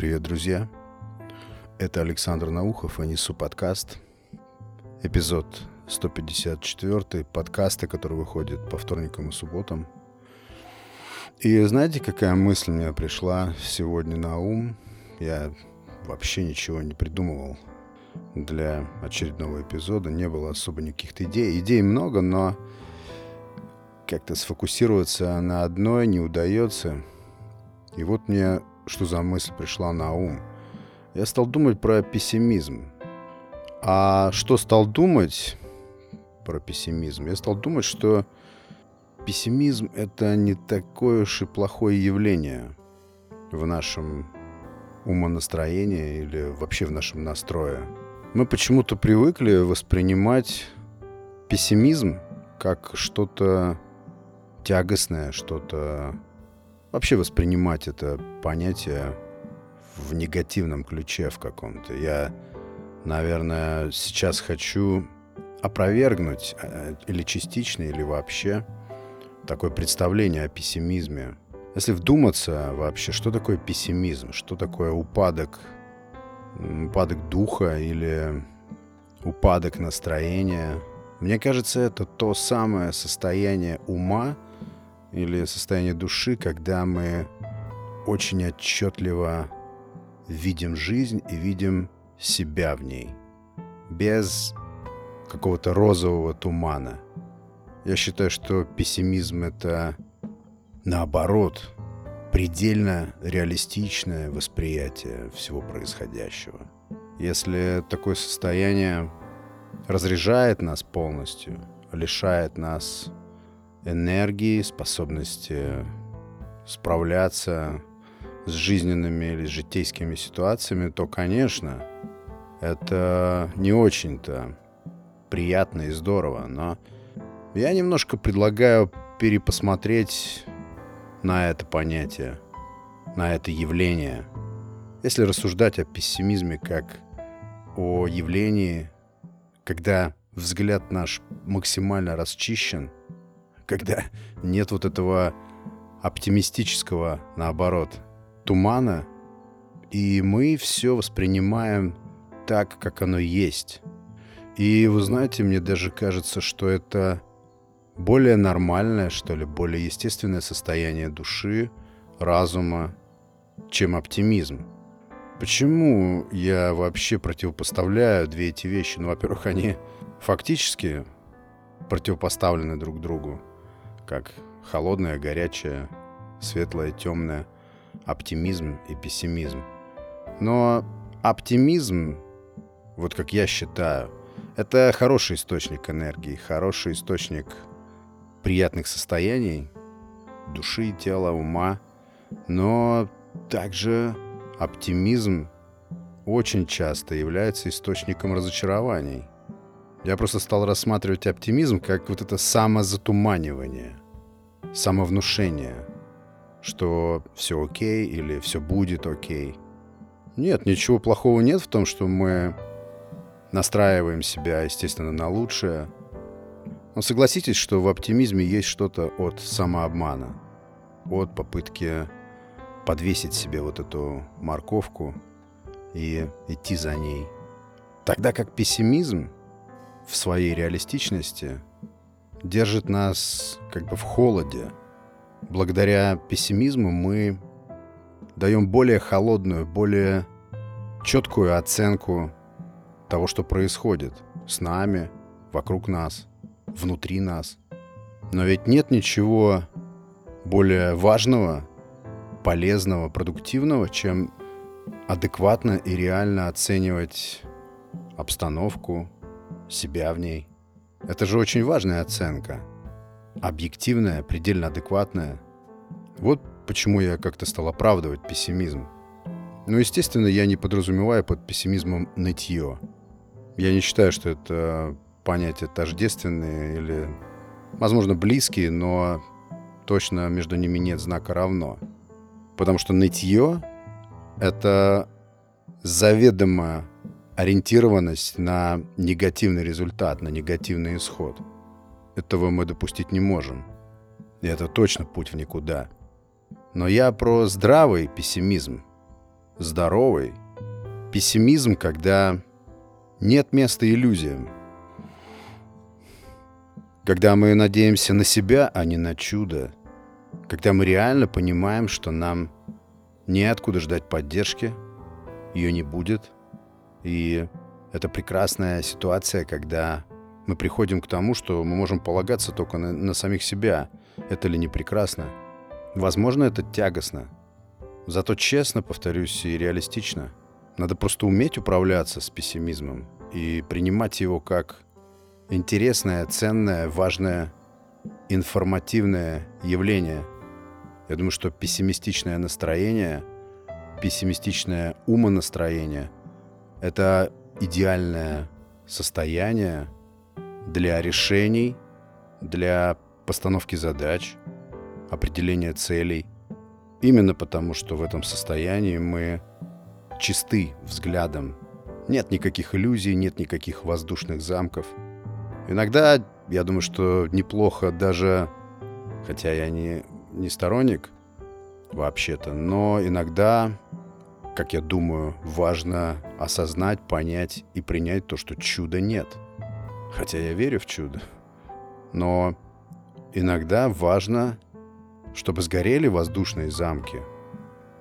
Привет, друзья! Это Александр Наухов и Несу подкаст. Эпизод 154 подкаста, который выходит по вторникам и субботам. И знаете, какая мысль мне пришла сегодня на ум? Я вообще ничего не придумывал для очередного эпизода. Не было особо никаких идей. Идей много, но как-то сфокусироваться на одной не удается. И вот мне что за мысль пришла на ум. Я стал думать про пессимизм. А что стал думать про пессимизм? Я стал думать, что пессимизм — это не такое уж и плохое явление в нашем умонастроении или вообще в нашем настрое. Мы почему-то привыкли воспринимать пессимизм как что-то тягостное, что-то вообще воспринимать это понятие в негативном ключе в каком-то. Я, наверное, сейчас хочу опровергнуть э, или частично, или вообще такое представление о пессимизме. Если вдуматься вообще, что такое пессимизм, что такое упадок, упадок духа или упадок настроения, мне кажется, это то самое состояние ума, или состояние души, когда мы очень отчетливо видим жизнь и видим себя в ней, без какого-то розового тумана. Я считаю, что пессимизм — это, наоборот, предельно реалистичное восприятие всего происходящего. Если такое состояние разряжает нас полностью, лишает нас энергии, способности справляться с жизненными или житейскими ситуациями, то, конечно, это не очень-то приятно и здорово. Но я немножко предлагаю перепосмотреть на это понятие, на это явление. Если рассуждать о пессимизме как о явлении, когда взгляд наш максимально расчищен – когда нет вот этого оптимистического, наоборот, тумана, и мы все воспринимаем так, как оно есть. И вы знаете, мне даже кажется, что это более нормальное, что ли, более естественное состояние души, разума, чем оптимизм. Почему я вообще противопоставляю две эти вещи? Ну, во-первых, они фактически противопоставлены друг другу как холодное, горячее, светлое, темное, оптимизм и пессимизм. Но оптимизм, вот как я считаю, это хороший источник энергии, хороший источник приятных состояний, души, тела, ума. Но также оптимизм очень часто является источником разочарований. Я просто стал рассматривать оптимизм как вот это самозатуманивание самовнушение, что все окей или все будет окей. Нет, ничего плохого нет в том, что мы настраиваем себя, естественно, на лучшее. Но согласитесь, что в оптимизме есть что-то от самообмана, от попытки подвесить себе вот эту морковку и идти за ней. Тогда как пессимизм в своей реалистичности держит нас как бы в холоде. Благодаря пессимизму мы даем более холодную, более четкую оценку того, что происходит с нами, вокруг нас, внутри нас. Но ведь нет ничего более важного, полезного, продуктивного, чем адекватно и реально оценивать обстановку, себя в ней. Это же очень важная оценка. Объективная, предельно адекватная. Вот почему я как-то стал оправдывать пессимизм. Но, естественно, я не подразумеваю под пессимизмом нытье. Я не считаю, что это понятия тождественные или, возможно, близкие, но точно между ними нет знака равно. Потому что нытье — это заведомо ориентированность на негативный результат, на негативный исход. Этого мы допустить не можем. И это точно путь в никуда. Но я про здравый пессимизм. здоровый. Пессимизм, когда нет места иллюзиям. Когда мы надеемся на себя, а не на чудо. Когда мы реально понимаем, что нам неоткуда ждать поддержки, ее не будет. И это прекрасная ситуация, когда мы приходим к тому, что мы можем полагаться только на, на самих себя. Это ли не прекрасно? Возможно, это тягостно. Зато честно, повторюсь, и реалистично. Надо просто уметь управляться с пессимизмом и принимать его как интересное, ценное, важное, информативное явление. Я думаю, что пессимистичное настроение, пессимистичное умонастроение — это идеальное состояние для решений, для постановки задач, определения целей. Именно потому, что в этом состоянии мы чисты взглядом. Нет никаких иллюзий, нет никаких воздушных замков. Иногда, я думаю, что неплохо даже, хотя я не, не сторонник вообще-то, но иногда, как я думаю, важно осознать, понять и принять то, что чуда нет. Хотя я верю в чудо. Но иногда важно, чтобы сгорели воздушные замки.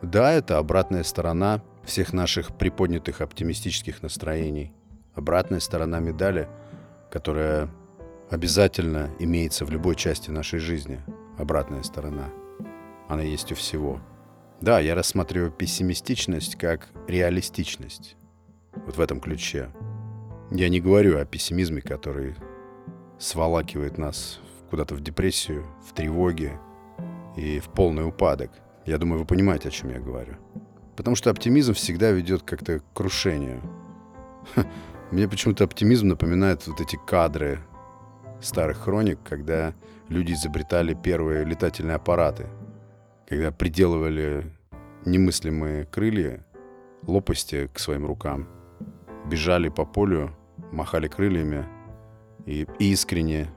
Да, это обратная сторона всех наших приподнятых оптимистических настроений. Обратная сторона медали, которая обязательно имеется в любой части нашей жизни. Обратная сторона. Она есть у всего. Да, я рассматриваю пессимистичность как реалистичность. Вот в этом ключе. Я не говорю о пессимизме, который сволакивает нас куда-то в депрессию, в тревоге и в полный упадок. Я думаю, вы понимаете, о чем я говорю. Потому что оптимизм всегда ведет как-то к крушению. Мне почему-то оптимизм напоминает вот эти кадры старых хроник, когда люди изобретали первые летательные аппараты, когда приделывали немыслимые крылья, лопасти к своим рукам, бежали по полю, махали крыльями и искренне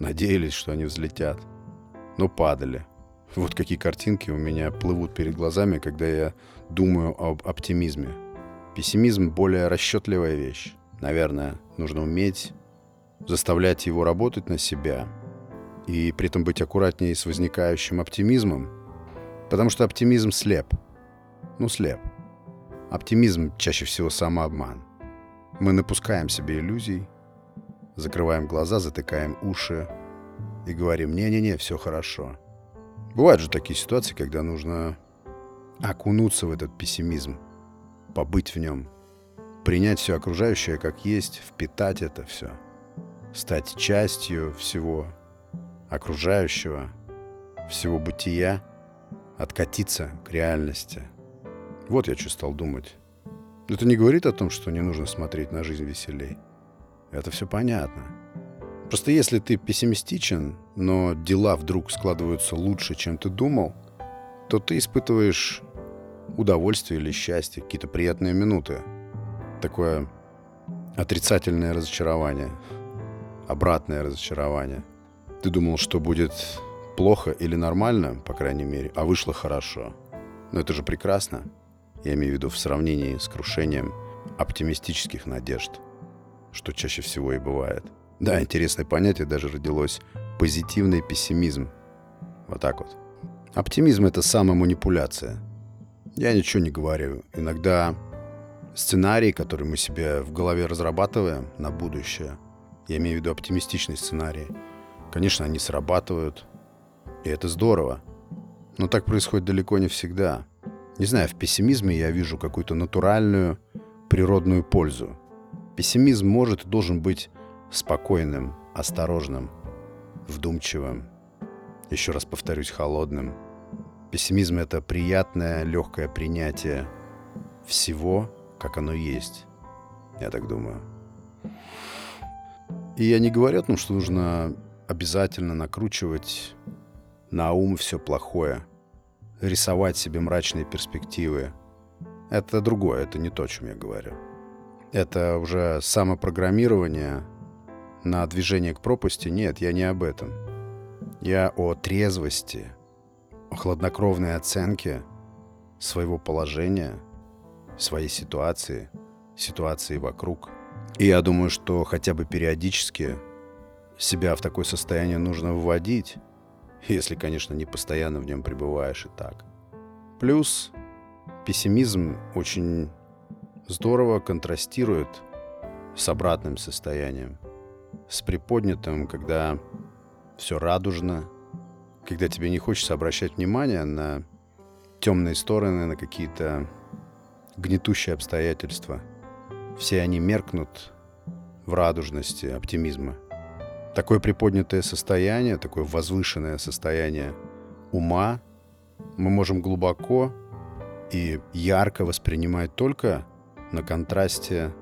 надеялись, что они взлетят, но падали. Вот какие картинки у меня плывут перед глазами, когда я думаю об оптимизме. Пессимизм более расчетливая вещь. Наверное, нужно уметь заставлять его работать на себя и при этом быть аккуратнее с возникающим оптимизмом, потому что оптимизм слеп. Ну, слеп. Оптимизм чаще всего самообман. Мы напускаем себе иллюзий, закрываем глаза, затыкаем уши и говорим «не-не-не, все хорошо». Бывают же такие ситуации, когда нужно окунуться в этот пессимизм, побыть в нем, принять все окружающее как есть, впитать это все, стать частью всего окружающего, всего бытия, откатиться к реальности. Вот я что стал думать. Это не говорит о том, что не нужно смотреть на жизнь веселей. Это все понятно. Просто если ты пессимистичен, но дела вдруг складываются лучше, чем ты думал, то ты испытываешь удовольствие или счастье, какие-то приятные минуты. Такое отрицательное разочарование, обратное разочарование. Ты думал, что будет плохо или нормально, по крайней мере, а вышло хорошо. Но это же прекрасно. Я имею в виду в сравнении с крушением оптимистических надежд, что чаще всего и бывает. Да, интересное понятие даже родилось. Позитивный пессимизм. Вот так вот. Оптимизм — это самоманипуляция. Я ничего не говорю. Иногда сценарии, которые мы себе в голове разрабатываем на будущее, я имею в виду оптимистичные сценарии, конечно, они срабатывают, и это здорово. Но так происходит далеко не всегда. Не знаю, в пессимизме я вижу какую-то натуральную, природную пользу. Пессимизм может и должен быть спокойным, осторожным, вдумчивым. Еще раз повторюсь, холодным. Пессимизм — это приятное, легкое принятие всего, как оно есть. Я так думаю. И я не говорю о том, что нужно обязательно накручивать на ум все плохое, рисовать себе мрачные перспективы. Это другое, это не то, о чем я говорю. Это уже самопрограммирование на движение к пропасти. Нет, я не об этом. Я о трезвости, о хладнокровной оценке своего положения, своей ситуации, ситуации вокруг. И я думаю, что хотя бы периодически себя в такое состояние нужно вводить, если, конечно, не постоянно в нем пребываешь и так. Плюс пессимизм очень здорово контрастирует с обратным состоянием, с приподнятым, когда все радужно, когда тебе не хочется обращать внимание на темные стороны, на какие-то гнетущие обстоятельства. Все они меркнут в радужности оптимизма. Такое приподнятое состояние, такое возвышенное состояние ума мы можем глубоко и ярко воспринимать только на контрасте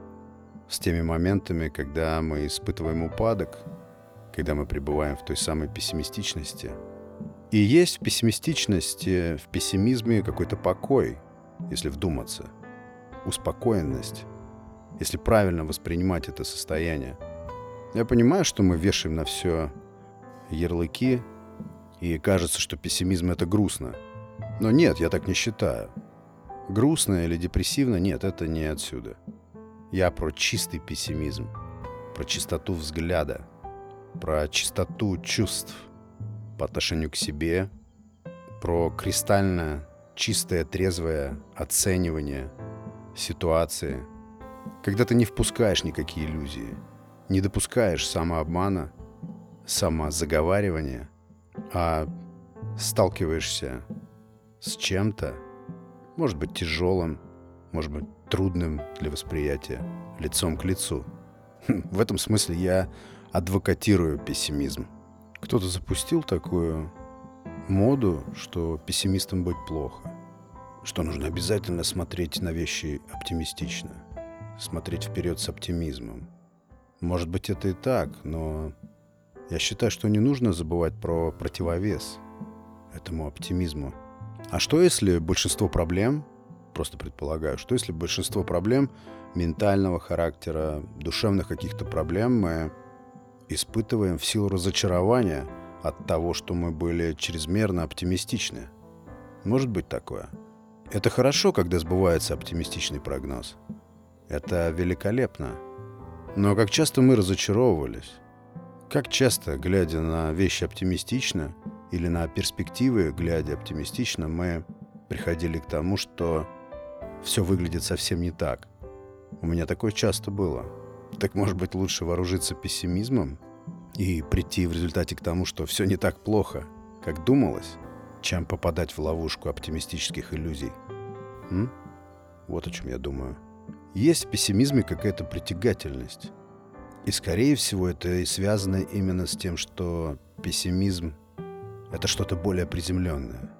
с теми моментами, когда мы испытываем упадок, когда мы пребываем в той самой пессимистичности. И есть в пессимистичности, в пессимизме какой-то покой, если вдуматься, успокоенность, если правильно воспринимать это состояние. Я понимаю, что мы вешаем на все ярлыки, и кажется, что пессимизм — это грустно. Но нет, я так не считаю. Грустно или депрессивно? Нет, это не отсюда. Я про чистый пессимизм, про чистоту взгляда, про чистоту чувств по отношению к себе, про кристально чистое, трезвое оценивание ситуации, когда ты не впускаешь никакие иллюзии, не допускаешь самообмана, самозаговаривания, а сталкиваешься с чем-то, может быть, тяжелым, может быть, трудным для восприятия, лицом к лицу. Хм, в этом смысле я адвокатирую пессимизм. Кто-то запустил такую моду, что пессимистам быть плохо, что нужно обязательно смотреть на вещи оптимистично, смотреть вперед с оптимизмом. Может быть, это и так, но я считаю, что не нужно забывать про противовес этому оптимизму – а что если большинство проблем, просто предполагаю, что если большинство проблем ментального характера, душевных каких-то проблем мы испытываем в силу разочарования от того, что мы были чрезмерно оптимистичны? Может быть такое? Это хорошо, когда сбывается оптимистичный прогноз. Это великолепно. Но как часто мы разочаровывались? Как часто, глядя на вещи оптимистично, или на перспективы, глядя оптимистично, мы приходили к тому, что все выглядит совсем не так. У меня такое часто было. Так может быть лучше вооружиться пессимизмом и прийти в результате к тому, что все не так плохо, как думалось, чем попадать в ловушку оптимистических иллюзий. М? Вот о чем я думаю. Есть в пессимизме какая-то притягательность. И, скорее всего, это и связано именно с тем, что пессимизм это что-то более приземленное,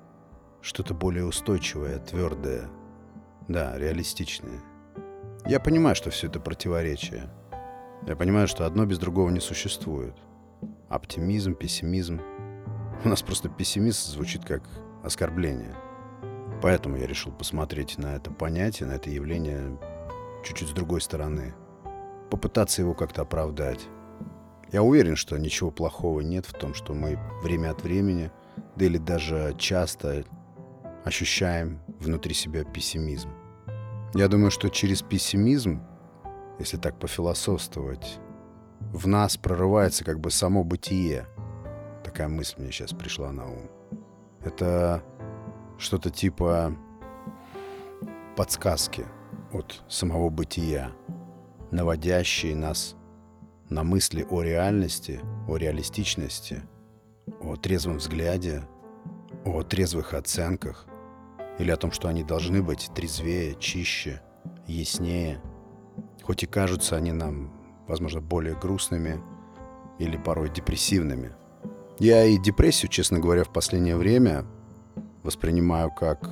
что-то более устойчивое, твердое, да, реалистичное. Я понимаю, что все это противоречие. Я понимаю, что одно без другого не существует. Оптимизм, пессимизм. У нас просто пессимист звучит как оскорбление. Поэтому я решил посмотреть на это понятие, на это явление чуть-чуть с другой стороны. Попытаться его как-то оправдать. Я уверен, что ничего плохого нет в том, что мы время от времени, да или даже часто ощущаем внутри себя пессимизм. Я думаю, что через пессимизм, если так пофилософствовать, в нас прорывается как бы само бытие. Такая мысль мне сейчас пришла на ум. Это что-то типа подсказки от самого бытия, наводящие нас на мысли о реальности, о реалистичности, о трезвом взгляде, о трезвых оценках или о том, что они должны быть трезвее, чище, яснее, хоть и кажутся они нам, возможно, более грустными или порой депрессивными. Я и депрессию, честно говоря, в последнее время воспринимаю как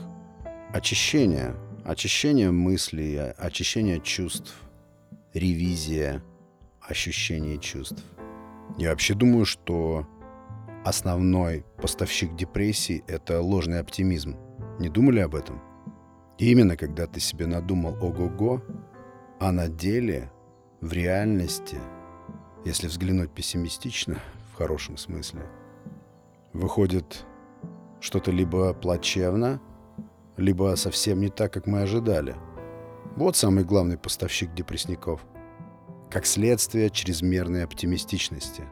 очищение, очищение мыслей, очищение чувств, ревизия – ощущений и чувств. Я вообще думаю, что основной поставщик депрессии – это ложный оптимизм. Не думали об этом? И именно когда ты себе надумал ого-го, а на деле, в реальности, если взглянуть пессимистично, в хорошем смысле, выходит что-то либо плачевно, либо совсем не так, как мы ожидали. Вот самый главный поставщик депрессников. Как следствие чрезмерной оптимистичности.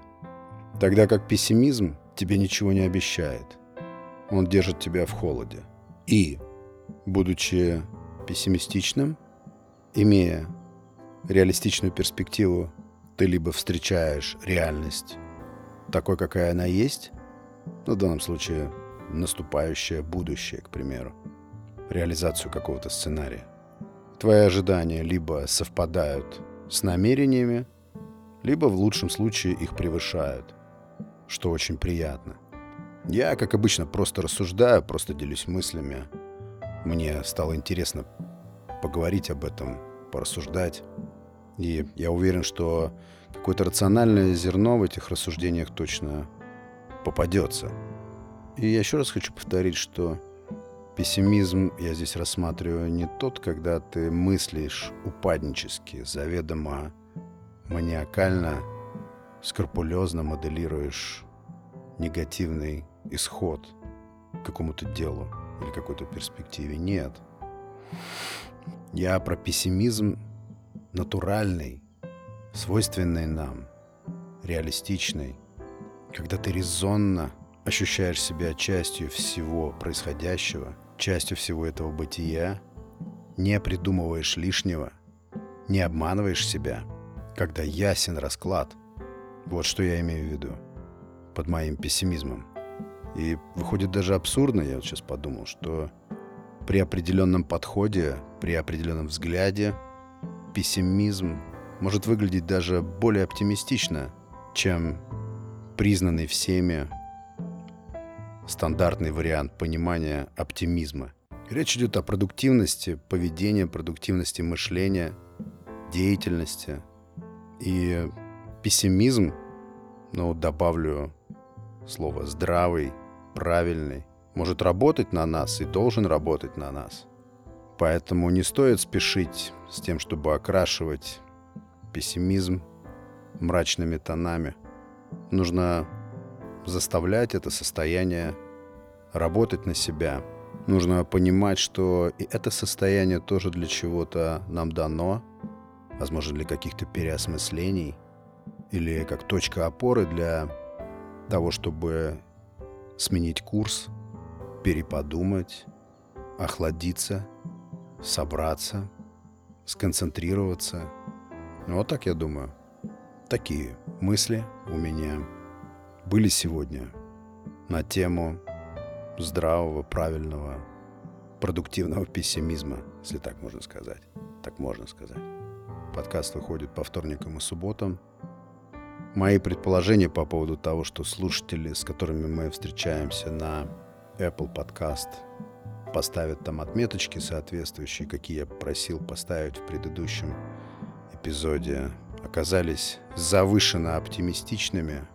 Тогда как пессимизм тебе ничего не обещает. Он держит тебя в холоде. И, будучи пессимистичным, имея реалистичную перспективу, ты либо встречаешь реальность такой, какая она есть, ну, в данном случае наступающее будущее, к примеру, реализацию какого-то сценария. Твои ожидания либо совпадают с намерениями, либо в лучшем случае их превышают, что очень приятно. Я, как обычно, просто рассуждаю, просто делюсь мыслями. Мне стало интересно поговорить об этом, порассуждать. И я уверен, что какое-то рациональное зерно в этих рассуждениях точно попадется. И я еще раз хочу повторить, что пессимизм я здесь рассматриваю не тот, когда ты мыслишь упаднически, заведомо маниакально, скрупулезно моделируешь негативный исход какому-то делу или какой-то перспективе. Нет. Я про пессимизм натуральный, свойственный нам, реалистичный, когда ты резонно ощущаешь себя частью всего происходящего, частью всего этого бытия, не придумываешь лишнего, не обманываешь себя, когда ясен расклад. Вот что я имею в виду под моим пессимизмом. И выходит даже абсурдно, я вот сейчас подумал, что при определенном подходе, при определенном взгляде пессимизм может выглядеть даже более оптимистично, чем признанный всеми стандартный вариант понимания оптимизма. Речь идет о продуктивности поведения, продуктивности мышления, деятельности. И пессимизм, ну, добавлю слово «здравый», «правильный», может работать на нас и должен работать на нас. Поэтому не стоит спешить с тем, чтобы окрашивать пессимизм мрачными тонами. Нужно заставлять это состояние работать на себя. Нужно понимать, что и это состояние тоже для чего-то нам дано, возможно, для каких-то переосмыслений или как точка опоры для того, чтобы сменить курс, переподумать, охладиться, собраться, сконцентрироваться. Ну, вот так я думаю. Такие мысли у меня были сегодня на тему здравого, правильного, продуктивного пессимизма, если так можно сказать. Так можно сказать. Подкаст выходит по вторникам и субботам. Мои предположения по поводу того, что слушатели, с которыми мы встречаемся на Apple Podcast, поставят там отметочки соответствующие, какие я просил поставить в предыдущем эпизоде, оказались завышенно оптимистичными,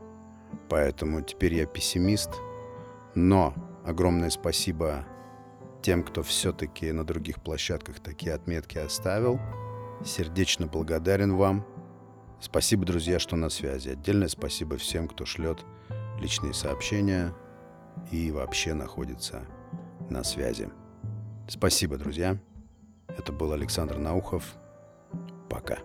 поэтому теперь я пессимист. Но огромное спасибо тем, кто все-таки на других площадках такие отметки оставил. Сердечно благодарен вам. Спасибо, друзья, что на связи. Отдельное спасибо всем, кто шлет личные сообщения и вообще находится на связи. Спасибо, друзья. Это был Александр Наухов. Пока.